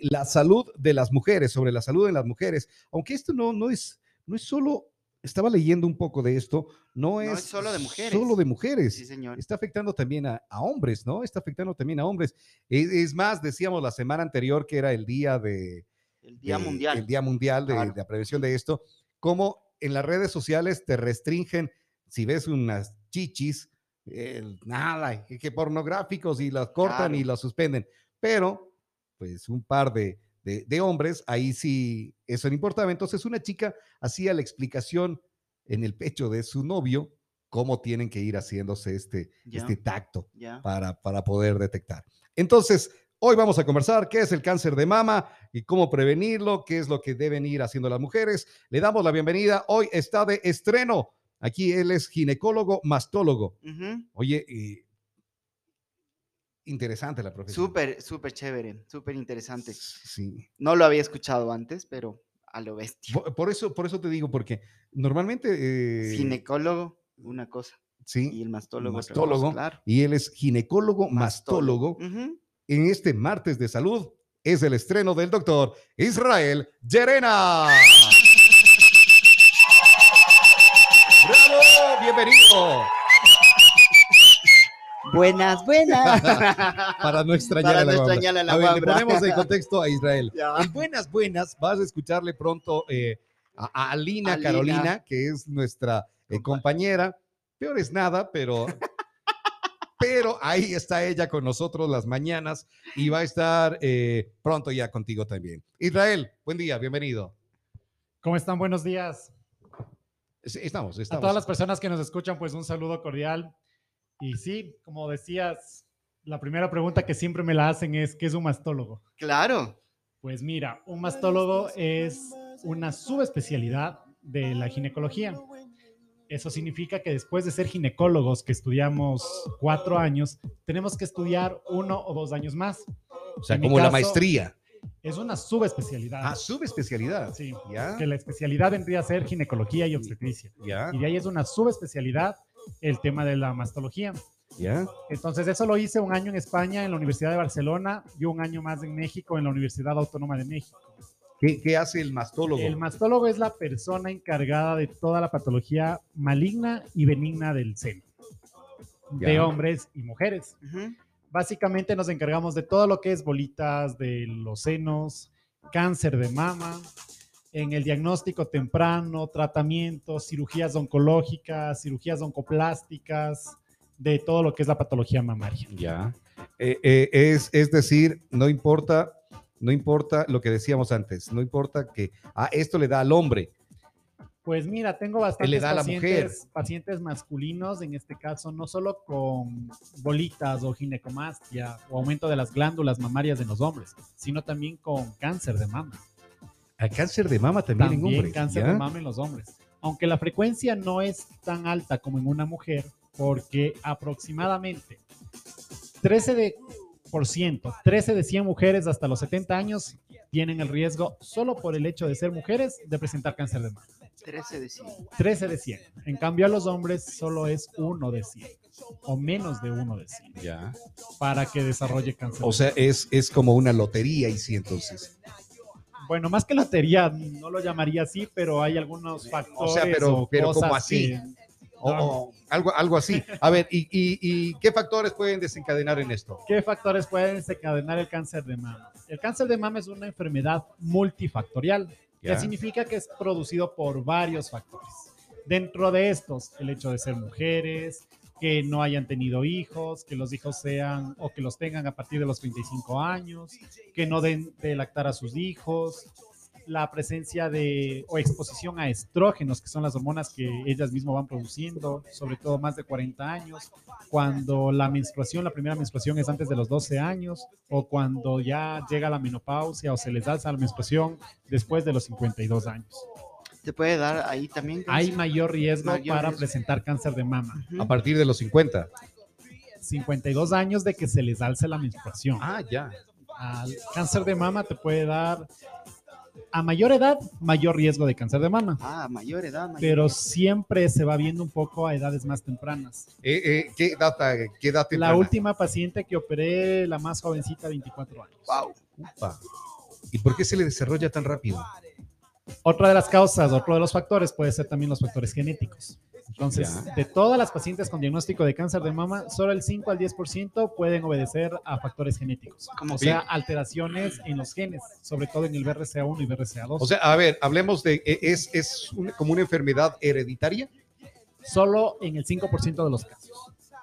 la salud de las mujeres, sobre la salud de las mujeres, aunque esto no, no, es, no es solo, estaba leyendo un poco de esto, no es, solo de mujeres. Solo de mujeres. Sí, señor. Está afectando también a, hombres, ¿no? Está afectando también a hombres. Es, más, decíamos la semana anterior que era el día de... El Día Mundial. El Día Mundial de, de la Prevención de esto, cómo en las redes sociales te restringen, si ves unas chichis, nada, que pornográficos y las cortan y las suspenden. Pero, pues un par de, de, hombres, ahí sí, eso no importaba. Entonces una chica hacía la explicación en el pecho de su novio cómo tienen que ir haciéndose este, este tacto para, para poder detectar. Entonces, hoy vamos a conversar qué es el cáncer de mama y cómo prevenirlo, qué es lo que deben ir haciendo las mujeres. Le damos la bienvenida. Hoy está de estreno Aquí él es ginecólogo mastólogo. Oye, eh, interesante la profesión. Súper, súper chévere, súper interesante. Sí. No lo había escuchado antes, pero a lo bestia. Por, eso, por eso te digo, porque normalmente... Eh, ginecólogo, una cosa. Sí. Y el mastólogo. Mastólogo. claro. Y él es ginecólogo mastólogo. En este martes de salud es el estreno del doctor Israel Llerena. bienvenido. Buenas, buenas. Para no extrañar a la, a ver, le ponemos en contexto a Israel. En buenas, buenas, vas a escucharle pronto eh, a, Alina, Carolina, que es nuestra eh, compañera. Peor es nada, pero pero ahí está ella con nosotros las mañanas y va a estar eh, pronto ya contigo también. Israel, buen día, bienvenido. ¿Cómo están? Buenos días. Estamos, estamos. A todas las personas que nos escuchan, pues un saludo cordial. Y sí, como decías, la primera pregunta que siempre me la hacen es, ¿qué es un mastólogo? Claro. Pues mira, un mastólogo es una subespecialidad de la ginecología. Eso significa que después de ser ginecólogos, que estudiamos cuatro años, tenemos que estudiar uno o dos años más. O sea, como la maestría. Es una subespecialidad. Ah, subespecialidad. Sí. ¿Ya? Que la especialidad vendría a ser ginecología y obstetricia. ¿Ya? Y de ahí es una subespecialidad el tema de la mastología. ¿Ya? Entonces, eso lo hice un año en España, en la Universidad de Barcelona, y un año más en México, en la Universidad Autónoma de México. ¿Qué, hace el mastólogo? El mastólogo es la persona encargada de toda la patología maligna y benigna del seno, de hombres y mujeres. Básicamente nos encargamos de todo lo que es bolitas de los senos, cáncer de mama, en el diagnóstico temprano, tratamientos, cirugías oncológicas, cirugías oncoplásticas, de todo lo que es la patología mamaria. Ya. Eh, eh, es, es decir, no importa, no importa lo que decíamos antes, no importa que a ah, esto le da al hombre, pues mira, tengo bastantes pacientes, pacientes masculinos, en este caso, no solo con bolitas o ginecomastia o aumento de las glándulas mamarias de los hombres, sino también con cáncer de mama. ¿Hay cáncer de mama también, en hombres? cáncer de mama en los hombres. Aunque la frecuencia no es tan alta como en una mujer, porque aproximadamente 13 de, por ciento, 13 de 100 mujeres hasta los 70 años tienen el riesgo, solo por el hecho de ser mujeres, de presentar cáncer de mama. 13 de 100. 13 de 100. En cambio, a los hombres solo es 1 de 100 o menos de 1 de 100. Ya. Para que desarrolle cáncer. O sea, es, es como una lotería y sí, entonces. Bueno, más que lotería, no lo llamaría así, pero hay algunos factores. O sea, pero, pero como así. o, algo, algo así. A ver, ¿y, y, y qué factores pueden desencadenar en esto? ¿Qué factores pueden desencadenar el cáncer de mama? El cáncer de mama es una enfermedad multifactorial que significa que es producido por varios factores. Dentro de estos, el hecho de ser mujeres, que no hayan tenido hijos, que los hijos sean o que los tengan a partir de los 35 años, que no den de lactar a sus hijos, la presencia de o exposición a estrógenos, que son las hormonas que ellas mismas van produciendo, sobre todo más de 40 años, cuando la menstruación, la primera menstruación es antes de los 12 años, o cuando ya llega la menopausia o se les alza la menstruación después de los 52 años. ¿Te puede dar ahí también? Hay mayor riesgo para presentar cáncer de mama. A partir de los 50. 52 años de que se les alce la menstruación. Ah, ya. Al cáncer de mama te puede dar a mayor edad, mayor riesgo de cáncer de mama. Ah, mayor edad. pero siempre se va viendo un poco a edades más tempranas. Eh, eh, ¿qué, edad, ¿Qué La última paciente que operé, la más jovencita, 24 años. Wow. ¿Y por qué se le desarrolla tan rápido? Otra de las causas, otro de los factores puede ser también los factores genéticos. Entonces, de todas las pacientes con diagnóstico de cáncer de mama, solo el 5 al 10% pueden obedecer a factores genéticos, o sea, alteraciones en los genes, sobre todo en el BRCA1 y BRCA2. O sea, a ver, hablemos de, ¿e-, ¿es, es como una enfermedad hereditaria? Solo en el 5% de los casos.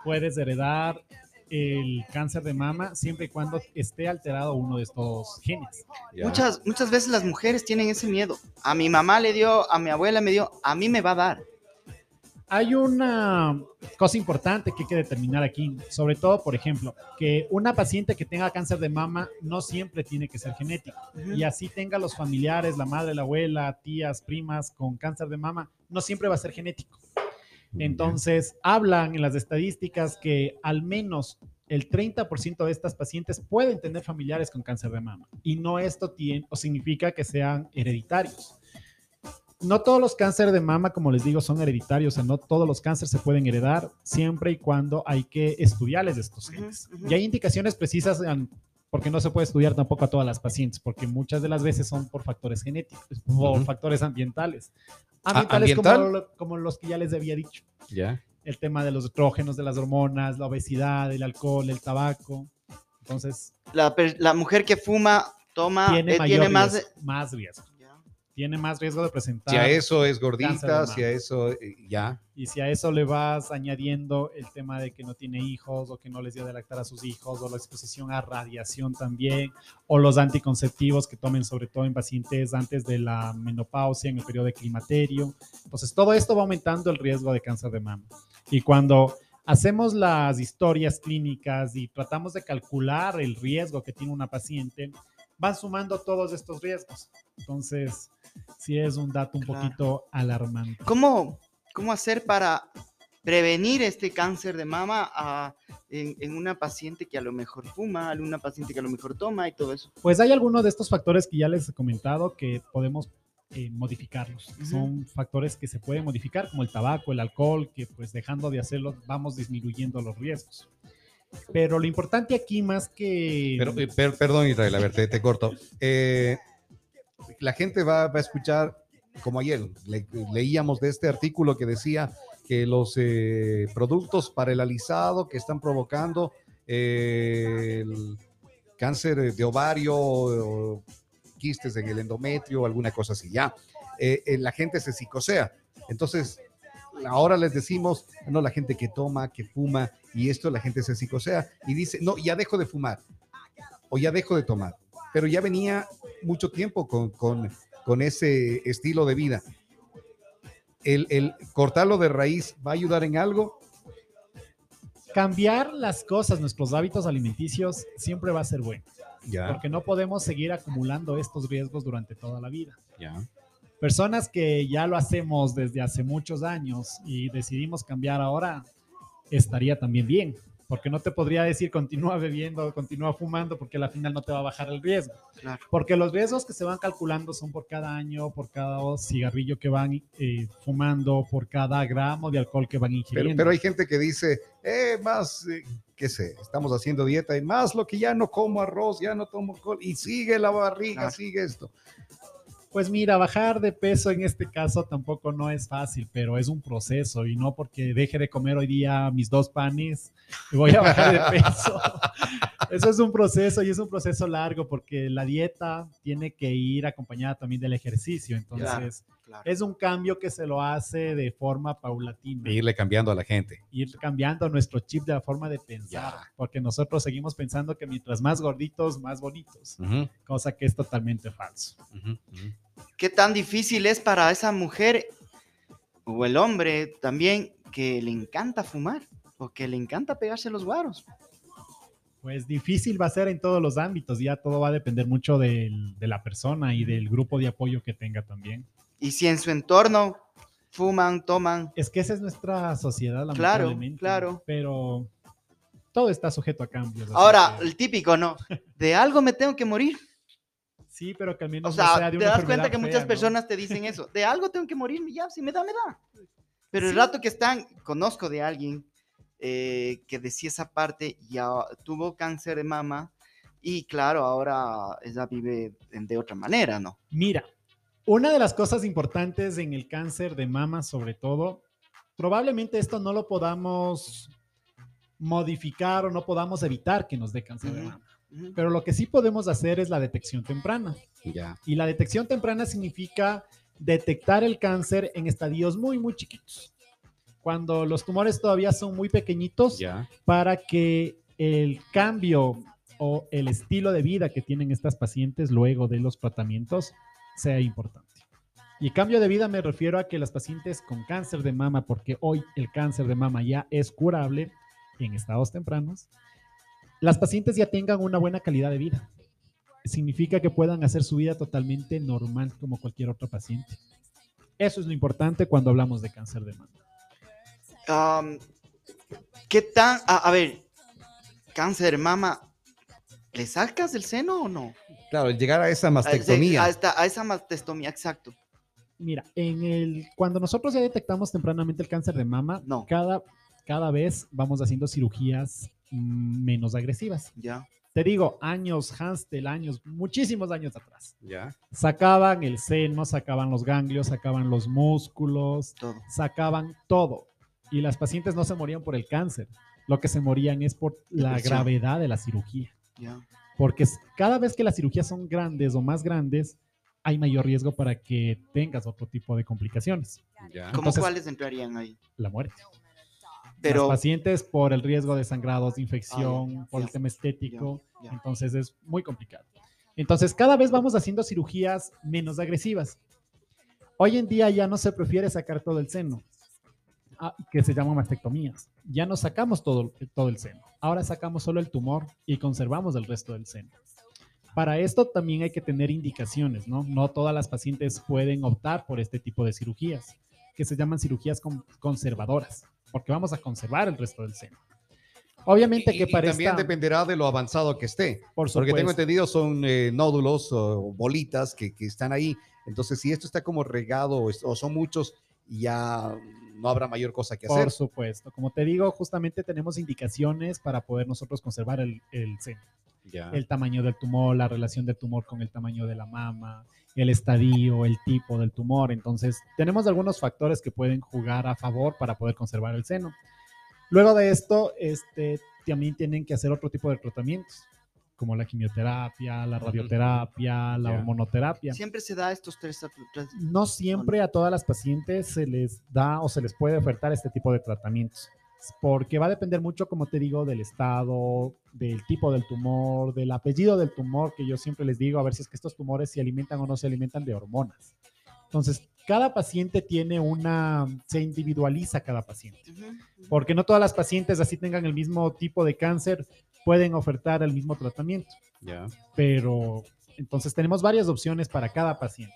Puedes heredar el cáncer de mama siempre y cuando esté alterado uno de estos genes. Muchas, muchas veces las mujeres tienen ese miedo. A mi mamá le dio, a mi abuela me dio, a mí me va a dar. Hay una cosa importante que hay que determinar aquí, sobre todo, por ejemplo, que una paciente que tenga cáncer de mama no siempre tiene que ser genético. Y así tenga los familiares, la madre, la abuela, tías, primas con cáncer de mama, no siempre va a ser genético. Entonces, hablan en las estadísticas que al menos el 30% de estas pacientes pueden tener familiares con cáncer de mama. Y no esto tiene, o significa que sean hereditarios no todos los cánceres de mama, como les digo, son hereditarios, o sea, no todos los cánceres se pueden heredar siempre y cuando hay que estudiarles estos genes. Y hay indicaciones precisas porque no se puede estudiar tampoco a todas las pacientes, porque muchas de las veces son por factores genéticos, por factores ambientales. Ambientales como, los que ya les había dicho. Ya. El tema de los estrógenos, de las hormonas, la obesidad, el alcohol, el tabaco. Entonces. La, mujer que fuma, toma, tiene, eh, más, más riesgo tiene más riesgo de presentar. Si a eso es gordita, si a eso eh, ya. Y si a eso le vas añadiendo el tema de que no tiene hijos o que no les dio de lactar a sus hijos o la exposición a radiación también o los anticonceptivos que tomen sobre todo en pacientes antes de la menopausia, en el periodo de climaterio. Entonces todo esto va aumentando el riesgo de cáncer de mama. Y cuando hacemos las historias clínicas y tratamos de calcular el riesgo que tiene una paciente, van sumando todos estos riesgos. Entonces, sí es un dato un poquito alarmante. ¿Cómo, ¿Cómo hacer para prevenir este cáncer de mama en, una paciente que a lo mejor fuma, en una paciente que a lo mejor toma y todo eso? Pues hay algunos de estos factores que ya les he comentado que podemos eh, modificarlos. Son factores que se pueden modificar, como el tabaco, el alcohol, que pues dejando de hacerlo vamos disminuyendo los riesgos. Pero lo importante aquí más que... Pero, eh, perdón Israel, a ver, te, corto. Eh, la gente va, a escuchar, como ayer leíamos de este artículo que decía que los eh, productos para el alisado que están provocando el cáncer de ovario, o quistes en el endometrio, alguna cosa así, ya. la gente se psicosea. Entonces, ahora les decimos, no, la gente que toma, que fuma, y esto la gente se psicosea y dice, no, ya dejo de fumar o ya dejo de tomar, pero ya venía mucho tiempo con, con, con ese estilo de vida. El, el, cortarlo de raíz va a ayudar en algo. Cambiar las cosas, nuestros hábitos alimenticios, siempre va a ser bueno. Ya. Porque no podemos seguir acumulando estos riesgos durante toda la vida. Ya personas que ya lo hacemos desde hace muchos años y decidimos cambiar ahora, estaría también bien, porque no te podría decir continúa bebiendo, continúa fumando, porque al final no te va a bajar el riesgo. Porque los riesgos que se van calculando son por cada año, por cada cigarrillo que van eh, fumando, por cada gramo de alcohol que van ingiriendo. Pero, hay gente que dice, eh, más, eh, qué sé, estamos haciendo dieta y más lo que ya no como arroz, ya no tomo alcohol y sigue la barriga, sigue esto. Pues mira, bajar de peso en este caso tampoco no es fácil, pero es un proceso y no porque deje de comer hoy día mis dos panes voy a bajar de peso. Eso es un proceso y es un proceso largo porque la dieta tiene que ir acompañada también del ejercicio. Entonces, es un cambio que se lo hace de forma paulatina. irle cambiando a la gente. Ir cambiando nuestro chip de la forma de pensar, porque nosotros seguimos pensando que mientras más gorditos, más bonitos, cosa que es totalmente falso qué tan difícil es para esa mujer o el hombre también que le encanta fumar o que le encanta pegarse los guaros. Pues difícil va a ser en todos los ámbitos, ya todo va a depender mucho de la persona y del grupo de apoyo que tenga también. Y si en su entorno fuman, toman. Es que esa es nuestra sociedad, lamentablemente. Claro, claro. Pero todo está sujeto a cambios. Ahora, el típico, ¿no? De algo me tengo que morir. Sí, pero que al menos o sea, te das cuenta que muchas personas te dicen eso. De algo tengo que morirme, ya, si me da, me da. Pero el rato que están, conozco de alguien eh, que decía esa parte, ya tuvo cáncer de mama Y claro, ahora ella vive de otra manera, ¿no? Mira, una de las cosas importantes en el cáncer de mama, sobre todo, probablemente esto no lo podamos modificar o no podamos evitar que nos dé cáncer de mama. Pero lo que sí podemos hacer es la detección temprana. Ya. Y la detección temprana significa detectar el cáncer en estadios muy, muy chiquitos. Cuando los tumores todavía son muy pequeñitos, Ya. para que el cambio o el estilo de vida que tienen estas pacientes luego de los tratamientos sea importante. Y cambio de vida me refiero a que las pacientes con cáncer de mama, porque hoy el cáncer de mama ya es curable en estados tempranos, las pacientes ya tengan una buena calidad de vida. Significa que puedan hacer su vida totalmente normal como cualquier otro paciente. Eso es lo importante cuando hablamos de cáncer de mama. Am, ¿Qué tan, a, a ver, cáncer de mama, ¿le sacas del seno o no? Claro, el llegar a esa mastectomía. a esta- a esa mastectomía, exacto. Mira, en el, cuando nosotros ya detectamos tempranamente el cáncer de mama, No. cada, cada vez vamos haciendo cirugías mm, menos agresivas. Ya. Te digo, años, Hanstel, años, muchísimos años atrás. Ya. Sacaban el seno, sacaban los ganglios, sacaban los músculos, Todo. sacaban todo. Y las pacientes no se morían por el cáncer. Lo que se morían es por la gravedad de la cirugía. Ya. Porque cada vez que las cirugías son grandes o más grandes, hay mayor riesgo para que tengas otro tipo de complicaciones. Ya. ¿Cómo Entonces- cuáles entrarían ahí? La muerte. Pero, Las pacientes por el riesgo de sangrados, de infección, Ah, por el tema estético, entonces es muy complicado. Entonces cada vez vamos haciendo cirugías menos agresivas. Hoy en día ya no se prefiere sacar todo el seno, que se llaman mastectomías. Ya no sacamos todo, todo el seno. Ahora sacamos solo el tumor y conservamos el resto del seno. Para esto también hay que tener indicaciones, ¿no? No todas las pacientes pueden optar por este tipo de cirugías, que se llaman cirugías con- conservadoras, porque vamos a conservar el resto del seno. Obviamente Y- que para también esta- dependerá de lo avanzado que esté. por Porque tengo entendido son eh, nódulos o bolitas que, que están ahí. Entonces, si esto está como regado o son muchos, ya no habrá mayor cosa que hacer. por supuesto. Como te digo, justamente tenemos indicaciones para poder nosotros conservar el, el seno. Ya. el tamaño del tumor, la relación del tumor con el tamaño de la mama, el estadio, el tipo del tumor. Entonces, tenemos algunos factores que pueden jugar a favor para poder conservar el seno. Luego de esto, este, también tienen que hacer otro tipo de tratamientos, como la quimioterapia, la radioterapia, la hormonoterapia. siempre se da estos tres. tres- No siempre a todas las pacientes se les da o se les puede ofertar este tipo de tratamientos, porque va a depender mucho, como te digo, del estado, del tipo del tumor, del apellido del tumor, que yo siempre les digo, a ver si es que estos tumores se alimentan o no se alimentan de hormonas. Entonces, cada paciente tiene una, se individualiza cada paciente, porque no todas las pacientes así tengan el mismo tipo de cáncer, pueden ofertar el mismo tratamiento Ya. pero entonces tenemos varias opciones para cada paciente.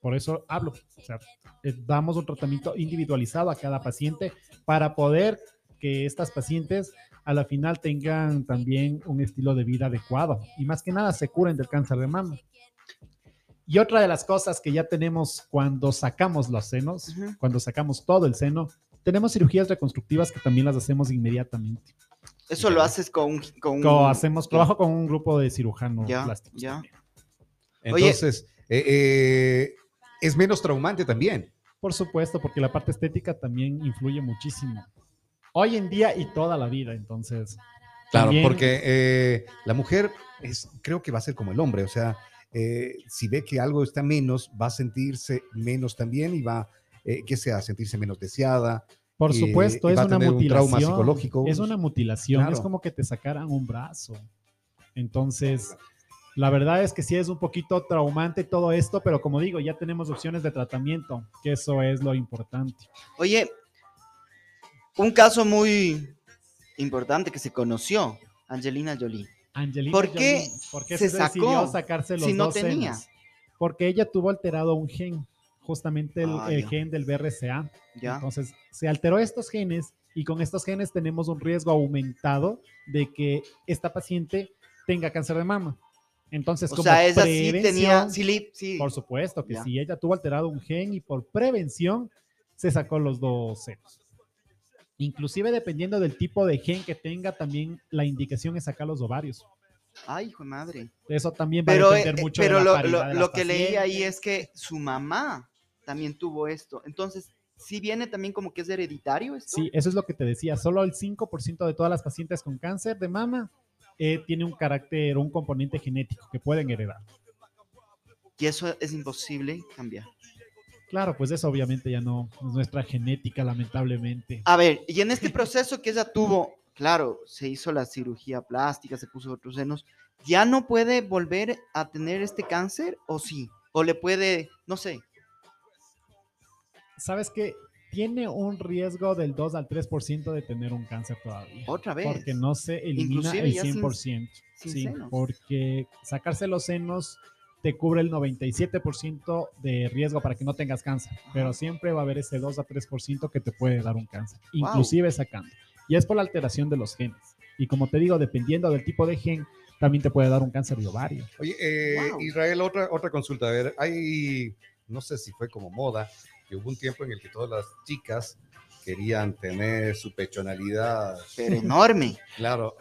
Por eso hablo, o sea, eh, damos un tratamiento individualizado a cada paciente para poder que estas pacientes a la final tengan también un estilo de vida adecuado y más que nada se curen del cáncer de mama. Y otra de las cosas que ya tenemos cuando sacamos los senos, cuando sacamos todo el seno, tenemos cirugías reconstructivas que también las hacemos inmediatamente. Eso lo haces con, con Co- hacemos trabajo con un grupo de cirujanos Ya, plásticos. ya. también. Oye. Entonces, eh, eh, es menos traumante también. Por supuesto, porque la parte estética también influye muchísimo. Hoy en día y toda la vida, entonces. Claro, también- porque eh, la mujer es, creo que va a ser como el hombre, o sea, eh, si ve que algo está menos, va a sentirse menos también y va, eh, que sea, a sentirse menos deseada. Por y- supuesto, y es va a una tener un trauma mutilación. psicológico. Es una mutilación, Claro. es como que te sacaran un brazo. Entonces, la verdad es que sí es un poquito traumante todo esto, pero como digo, ya tenemos opciones de tratamiento, que eso es lo importante. Oye, un caso muy importante que se conoció, Angelina Jolie. Angelina ¿Por qué Jolie, ¿por qué se se, decidió sacó sacarse los si no dos tenía? senos? Porque ella tuvo alterado un gen, justamente el, Ah, el gen del BRCA. ¿Ya? Entonces, se alteró estos genes y con estos genes tenemos un riesgo aumentado de que esta paciente tenga cáncer de mama. Entonces, O como sea, esa sí prevención, tenía, sí, sí. por supuesto que Ya. sí, ella tuvo alterado un gen y por prevención se sacó los dos senos. Inclusive dependiendo del tipo de gen que tenga, también la indicación es sacar los ovarios. Ay, hijo de madre. Eso también va Pero, a depender eh, mucho pero de la lo, lo- de lo las que leí ahí es que su mamá también tuvo esto. Entonces, sí viene también como que es hereditario esto. Sí, eso es lo que te decía. Solo el 5% de todas las pacientes con cáncer de mama eh, tiene un carácter, un componente genético que pueden heredar. Y eso es imposible cambiar. Claro, pues eso obviamente ya no es nuestra genética, lamentablemente. A ver, y en este proceso que ella tuvo, claro, se hizo la cirugía plástica, se puso otros senos, ¿ya no puede volver a tener este cáncer o sí? O le puede, no sé, ¿Sabes qué? Tiene un riesgo del 2 al 3% de tener un cáncer todavía. otra vez. Porque no se elimina Inclusive el ya sin- 100%. sin sí, senos. porque sacarse los senos te cubre el 97% de riesgo para que no tengas cáncer, pero siempre va a haber ese 2 a 3% que te puede dar un cáncer, Wow. inclusive sacando. Y es por la alteración de los genes. Y como te digo, dependiendo del tipo de gen, también te puede dar un cáncer de ovario. Oye, eh, Wow. Israel, otra, otra consulta. A ver, hay, no sé si fue como moda, que hubo un tiempo en el que todas las chicas querían tener su pechonalidad, pero enorme, claro,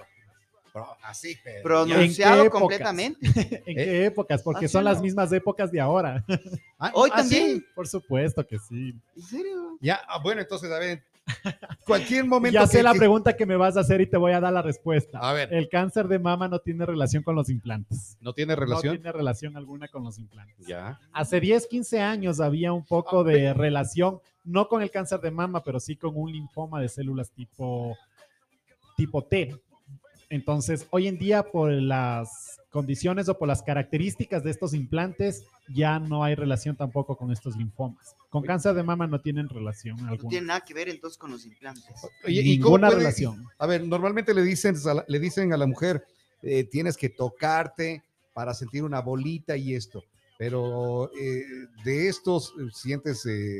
así, pero pronunciado completamente. ¿En ¿Eh? qué épocas? Porque ¿Ah, son sí, las mismas épocas de ahora. Ah, Hoy ah, sí. también. Por supuesto que sí. ¿En serio? Ya, ah, bueno, entonces, a ver, cualquier momento. Ya sé que- la que- pregunta que me vas a hacer y te voy a dar la respuesta. A ver. El cáncer de mama no tiene relación con los implantes. ¿No tiene relación? No tiene relación alguna con los implantes. Ya. Hace 10, 15 años había un poco Ah, de relación, no con el cáncer de mama, pero sí con un linfoma de células tipo, tipo T. Entonces, hoy en día, por las condiciones o por las características de estos implantes, ya no hay relación tampoco con estos linfomas. Con cáncer de mama no tienen relación No alguna. tiene nada que ver entonces con los implantes. Oye, ¿y cómo Ninguna puede- relación. A ver, normalmente le dicen a la, le dicen a la mujer, eh, tienes que tocarte para sentir una bolita y esto. Pero eh, de estos eh, sientes, eh,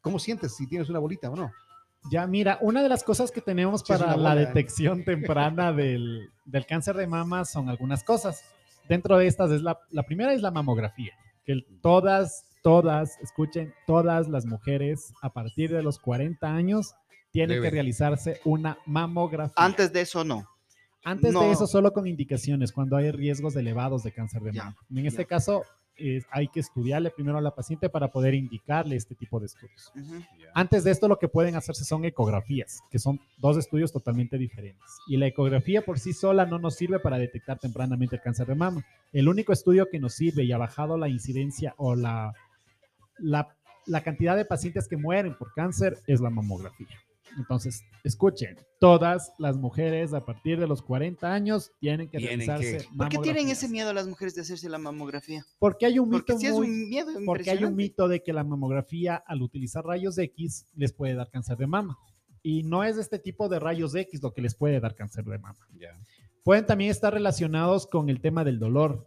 ¿cómo sientes si tienes una bolita o no? Ya, mira, una de las cosas que tenemos para la detección temprana del, del cáncer de mama son algunas cosas. Dentro de estas es la, la primera es la mamografía, que todas, todas, escuchen, todas las mujeres a partir de los 40 años tienen Deben. que realizarse una mamografía. Antes de eso no. Antes no. de eso, solo con indicaciones, cuando hay riesgos elevados de cáncer de Ya, mama. En este ya. caso, eh, hay que estudiarle primero a la paciente para poder indicarle este tipo de estudios. Antes de esto, lo que pueden hacerse son ecografías, que son dos estudios totalmente diferentes. Y la ecografía por sí sola no nos sirve para detectar tempranamente el cáncer de mama. El único estudio que nos sirve y ha bajado la incidencia o la, la, la cantidad de pacientes que mueren por cáncer es la mamografía. Entonces, escuchen, todas las mujeres a partir de los 40 años tienen que Tienen realizarse que- ¿Por qué tienen ese miedo las mujeres de hacerse la mamografía? Porque hay un Porque mito muy- un miedo porque hay un mito de que la mamografía al utilizar rayos X les puede dar cáncer de mama. Y no es este tipo de rayos X lo que les puede dar cáncer de mama. Ya. Pueden también estar relacionados con el tema del dolor.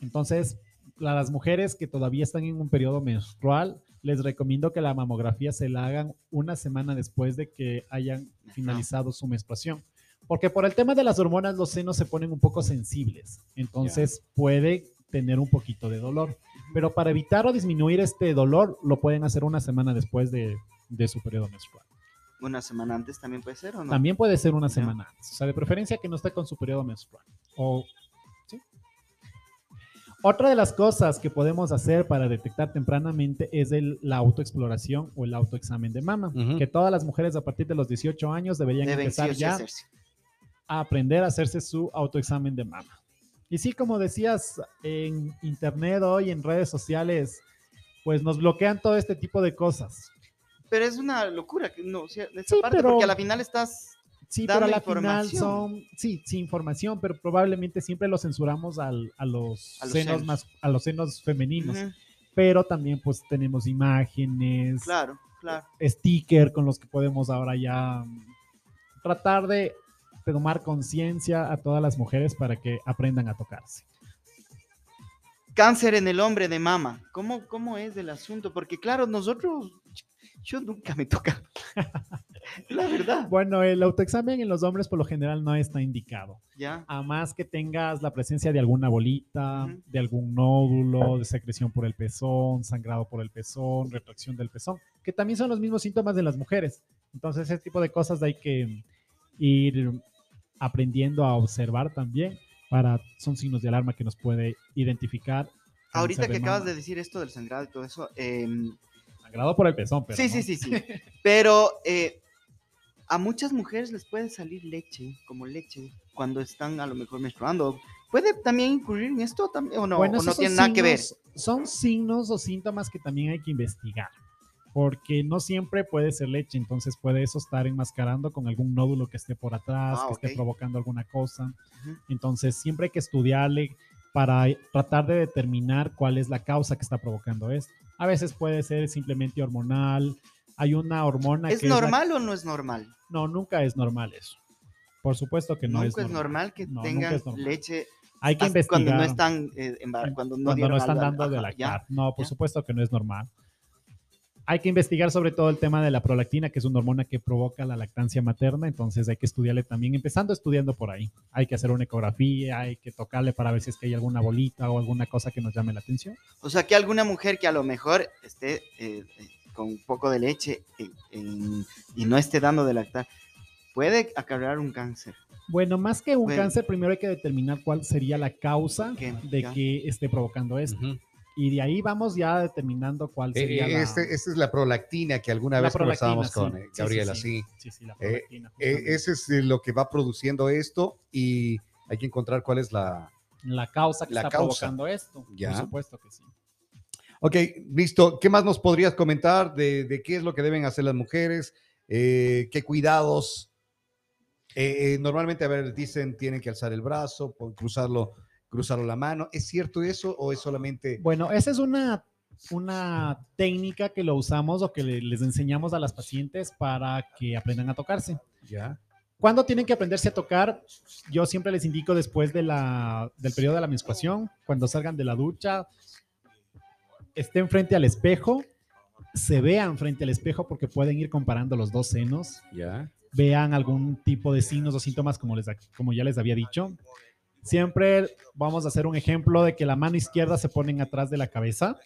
Entonces, a las mujeres que todavía están en un periodo menstrual, les recomiendo que la mamografía se la hagan una semana después de que hayan finalizado su menstruación. Porque por el tema de las hormonas, los senos se ponen un poco sensibles. Entonces, puede tener un poquito de dolor. Pero para evitar o disminuir este dolor, lo pueden hacer una semana después de, de su periodo menstrual. Una semana antes también puede ser, ¿o no? También puede ser una semana antes. O sea, de preferencia que no esté con su periodo menstrual. Otra de las cosas que podemos hacer para detectar tempranamente es el- la autoexploración o el autoexamen de mama. Que todas las mujeres a partir de los 18 años deberían Deben empezar ya hacerse. a aprender a hacerse su autoexamen de mama. Y sí, como decías, en internet hoy, en redes sociales, pues nos bloquean todo este tipo de cosas. Pero es una locura que no, o sea, de esa Sí, parte, pero- porque a la final estás. Sí, pero a la final son, sí, sí, información, pero probablemente siempre lo censuramos al- a, los A los senos senos. más, a los senos femeninos. Pero también pues tenemos imágenes, Claro, claro. sticker con los que podemos ahora ya mm, tratar de tomar conciencia a todas las mujeres para que aprendan a tocarse. Cáncer en el hombre de mama. ¿Cómo, cómo es el asunto? Porque claro, nosotros, yo nunca me toca. la verdad. Bueno, el autoexamen en los hombres por lo general no está indicado. Ya. A más que tengas la presencia de alguna bolita, de algún nódulo, de secreción por el pezón, sangrado por el pezón, retracción del pezón, que también son los mismos síntomas de las mujeres. Entonces, ese tipo de cosas hay que ir aprendiendo a observar también para, son signos de alarma que nos puede identificar. Ahorita que acabas de decir esto del sangrado y todo eso, em, Sangrado por el pezón, pero sí, no. sí, sí, sí. Pero eh, a muchas mujeres les puede salir leche, como leche, cuando están a lo mejor menstruando. ¿Puede también incurrir en esto también o no? Bueno, ¿O no tiene nada que ver? Son signos o síntomas que también hay que investigar, porque no siempre puede ser leche, entonces puede eso estar enmascarando con algún nódulo que esté por atrás, Ah, que ok. esté provocando alguna cosa. Ujú. Entonces siempre hay que estudiarle para tratar de determinar cuál es la causa que está provocando esto. A veces puede ser simplemente hormonal. Hay una hormona ¿Es que la- normal o no es normal? no, nunca es normal eso. Por supuesto que no nunca es es normal. normal que No, tengan es normal. leche Hay que investigar. cuando no están eh, cuando no, cuando dieron no están dando de lactar. No, por ¿Ya? supuesto que no es normal. Hay que investigar sobre todo el tema de la prolactina, que es una hormona que provoca la lactancia materna, entonces hay que estudiarle también, empezando estudiando por ahí. Hay que hacer una ecografía, hay que tocarle para ver si es que hay alguna bolita o alguna cosa que nos llame la atención. O sea, que alguna mujer que a lo mejor esté eh, eh, con un poco de leche en- en- y no esté dando de lactar, puede acarrear un cáncer. Bueno, más que un Bueno. cáncer, primero hay que determinar cuál sería la causa ¿Qué? de Ya. que esté provocando esto. Y de ahí vamos ya determinando cuál Eh, sería eh, la, este- esta es la prolactina que alguna la vez conversábamos sí. con eh, Gabriela, sí. sí. Sí, sí, la prolactina, Eh, ese es lo que va produciendo esto y hay que encontrar cuál es la... la causa que la está causa. provocando esto. Ya. Por supuesto que sí. Ok, listo. ¿Qué más nos podrías comentar de, de qué es lo que deben hacer las mujeres? ¿Qué cuidados? Normalmente, a ver, dicen tienen que alzar el brazo, cruzarlo, cruzarlo la mano. ¿Es cierto eso o es solamente... Bueno, esa es una, una técnica que lo usamos o que le- les enseñamos a las pacientes para que aprendan a tocarse. Ya. ¿Cuándo tienen que aprenderse a tocar? Yo siempre les indico después de la, del periodo de la menstruación, cuando salgan de la ducha, estén frente al espejo, se vean frente al espejo porque pueden ir comparando los dos senos, Ya. vean algún tipo de signos o síntomas como, les, como ya les había dicho. Siempre vamos a hacer un ejemplo de que la mano izquierda se ponen atrás de la cabeza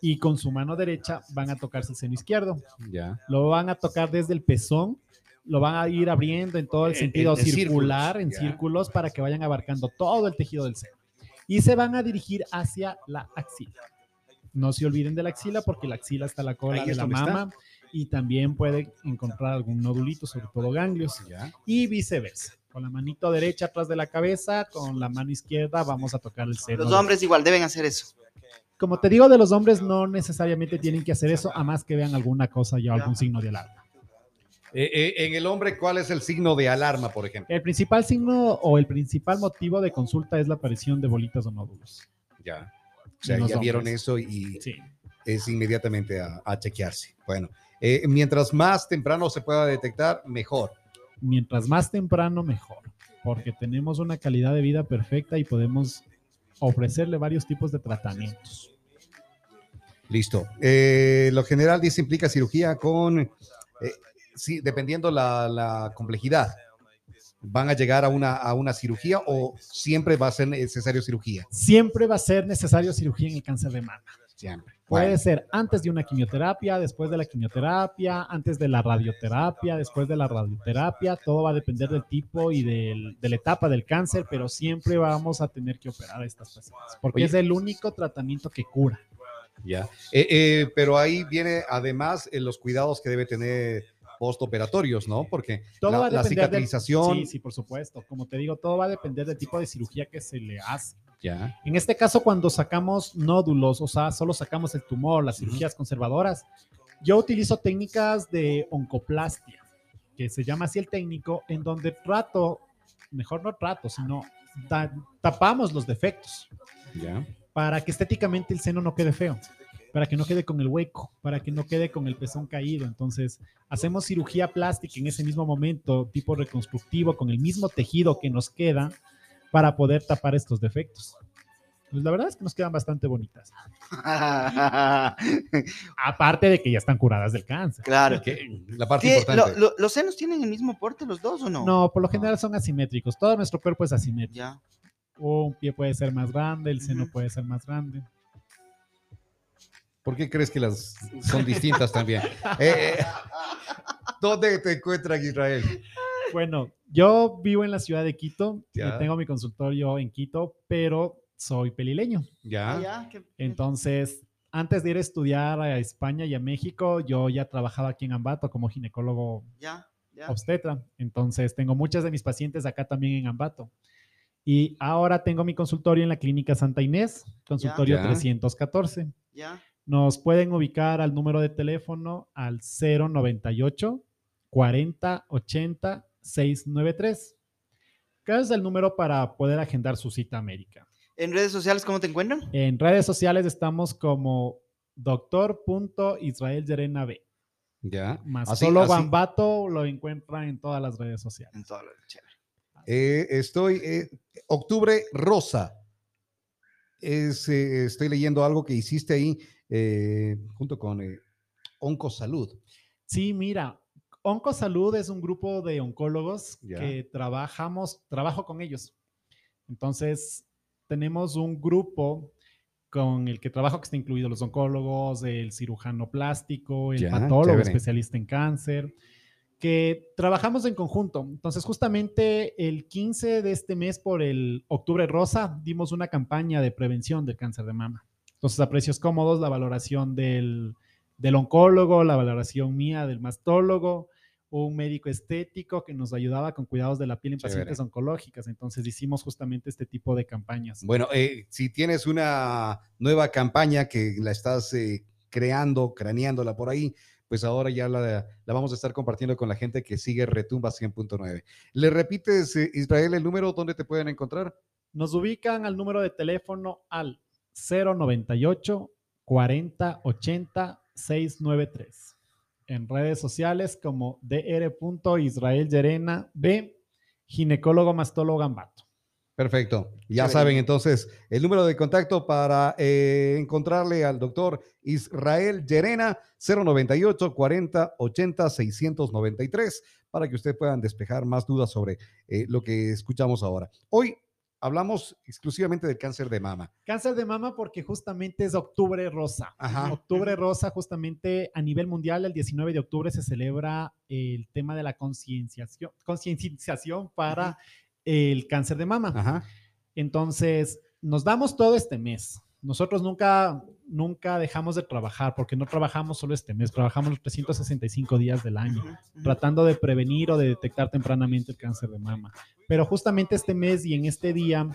y con su mano derecha van a tocarse el seno izquierdo. Ya. Lo van a tocar desde el pezón, lo van a ir abriendo en todo el En- sentido en- en circular, círculos, en ya. círculos, para que vayan abarcando todo el tejido del seno. Y se van a dirigir hacia la axila. No se olviden de la axila porque la axila está la cola Ahí de la está. Y también puede encontrar algún nodulito, sobre todo ganglios Ya. y viceversa. Con la manito derecha atrás de la cabeza, con la mano izquierda vamos a tocar el seno. Los hombres igual deben hacer eso. Como te digo, de los hombres no necesariamente tienen que hacer eso, a más que vean alguna cosa ya algún signo de alarma. Eh, eh, en el hombre, ¿cuál es el signo de alarma, por ejemplo? El principal signo o el principal motivo de consulta es la aparición de bolitas o nódulos. Ya. O sea, ya vieron eso y Sí. es inmediatamente a, a chequearse. Bueno, eh, mientras más temprano se pueda detectar, mejor. Mientras más temprano, mejor, porque tenemos una calidad de vida perfecta y podemos ofrecerle varios tipos de tratamientos. Listo. Eh, lo general dice implica cirugía con, eh, sí, dependiendo la, la complejidad. ¿Van a llegar a una, a una cirugía o siempre va a ser necesario cirugía? Siempre va a ser necesario cirugía en el cáncer de mama. Siempre. Puede Bueno, ser antes de una quimioterapia, después de la quimioterapia, antes de la radioterapia, después de la radioterapia. Todo va a depender del tipo y del- de la etapa del cáncer, pero siempre vamos a tener que operar a estas pacientes, porque Oye. es el único tratamiento que cura. ya. Eh, eh, pero ahí viene además eh, los cuidados que debe tener postoperatorios, ¿no? Porque Todo la, va a la depender del- cicatrización. Sí, sí, por supuesto. Como te digo, todo va a depender del tipo de cirugía que se le hace. Ya. En este caso, cuando sacamos nódulos, o sea, solo sacamos el tumor, las cirugías conservadoras, yo utilizo técnicas de oncoplastia, que se llama así el técnico, en donde trato, mejor no trato, sino ta- tapamos los defectos Ya. para que estéticamente el seno no quede feo, para que no quede con el hueco, para que no quede con el pezón caído. Entonces, hacemos cirugía plástica en ese mismo momento, tipo reconstructivo, con el mismo tejido que nos queda para poder tapar estos defectos. Pues la verdad es que nos quedan bastante bonitas. Aparte de que ya están curadas del cáncer. claro. Que- la parte ¿Tie- importante. lo- lo- ¿Los senos tienen el mismo porte los dos o no? No, por lo general son asimétricos. Todo nuestro cuerpo es asimétrico. Ya. Un pie puede ser más grande, el seno puede ser más grande. ¿Por qué crees que las son distintas también? Eh, eh, ¿Dónde te encuentran Israel? Bueno, yo vivo en la ciudad de Quito, y Ya. tengo mi consultorio en Quito, pero soy pelileño. Ya. Ah, Entonces, antes de ir a estudiar a España y a México, yo ya trabajaba aquí en Ambato como ginecólogo ya, ya. obstetra. Entonces, tengo muchas de mis pacientes acá también en Ambato. Y ahora tengo mi consultorio en la Clínica Santa Inés, consultorio Ya. 314. Ya, Nos pueden ubicar al número de teléfono al 098 40 80 693. ¿Qué es el número para poder agendar su cita América? ¿En redes sociales cómo te encuentran? En redes sociales estamos como doctor.israel Yerena B. Ya. Más Así- solo así- Bambato lo encuentran en todas las redes sociales. En lo chévere. Eh, estoy, eh, octubre rosa. Es, eh, estoy leyendo algo que hiciste ahí eh, junto con eh, Oncosalud. Sí, mira, Oncosalud es un grupo de oncólogos Ya. que trabajamos, trabajo con ellos. Entonces, tenemos un grupo con el que trabajo que está incluido los oncólogos, el cirujano plástico, el Ya, patólogo, chévere. especialista en cáncer, que trabajamos en conjunto. Entonces, justamente el 15 de este mes, por el Octubre Rosa, dimos una campaña de prevención del cáncer de mama. Entonces, a precios cómodos, la valoración del, del oncólogo, la valoración mía del mastólogo, un médico estético que nos ayudaba con cuidados de la piel en Chévere. pacientes oncológicas. Entonces, hicimos justamente este tipo de campañas. Bueno, eh, si tienes una nueva campaña que la estás eh, creando, craneándola por ahí, pues ahora ya la, la vamos a estar compartiendo con la gente que sigue Retumba 100.9. ¿Le repites, eh, Israel, el número donde te pueden encontrar? Nos ubican al número de teléfono al 098 40 80 693. En redes sociales como dr. Yerena B, ginecólogo mastólogo Ambato. Perfecto. Ya Chévere. saben entonces el número de contacto para eh, encontrarle al doctor Israel Llerena, 098 40 80 693, para que ustedes puedan despejar más dudas sobre eh, lo que escuchamos ahora. Hoy hablamos exclusivamente del cáncer de mama. Cáncer de mama porque justamente es octubre rosa. Ajá. Octubre rosa, justamente a nivel mundial, el 19 de octubre se celebra el tema de la concienciación, concienciación para el cáncer de mama. Ajá. Entonces, nos damos todo este mes. Nosotros nunca, nunca dejamos de trabajar porque no trabajamos solo este mes, trabajamos los 365 días del año, tratando de prevenir o de detectar tempranamente el cáncer de mama. Pero justamente este mes y en este día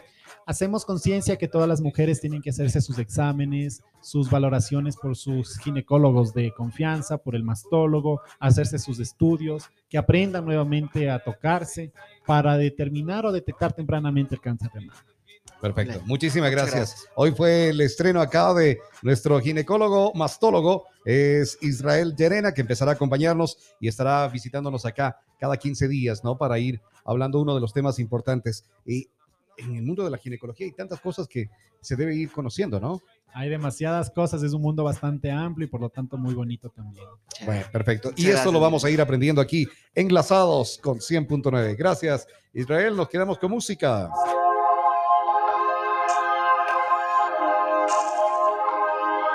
hacemos conciencia que todas las mujeres tienen que hacerse sus exámenes, sus valoraciones por sus ginecólogos de confianza, por el mastólogo, hacerse sus estudios, que aprendan nuevamente a tocarse para determinar o detectar tempranamente el cáncer de mama. Perfecto. Muchísimas Muchas gracias. gracias. Hoy fue el estreno acá de nuestro ginecólogo mastólogo, es Israel Llerena, que empezará a acompañarnos y estará visitándonos acá cada 15 días, ¿no? Para ir hablando uno de los temas importantes. Y en el mundo de la ginecología hay tantas cosas que se debe ir conociendo, ¿no? Hay demasiadas cosas, es un mundo bastante amplio y por lo tanto muy bonito también. Bueno, perfecto. Y esto lo vamos a ir aprendiendo aquí, enlazados con 100.9. Gracias, Israel. Nos quedamos con música.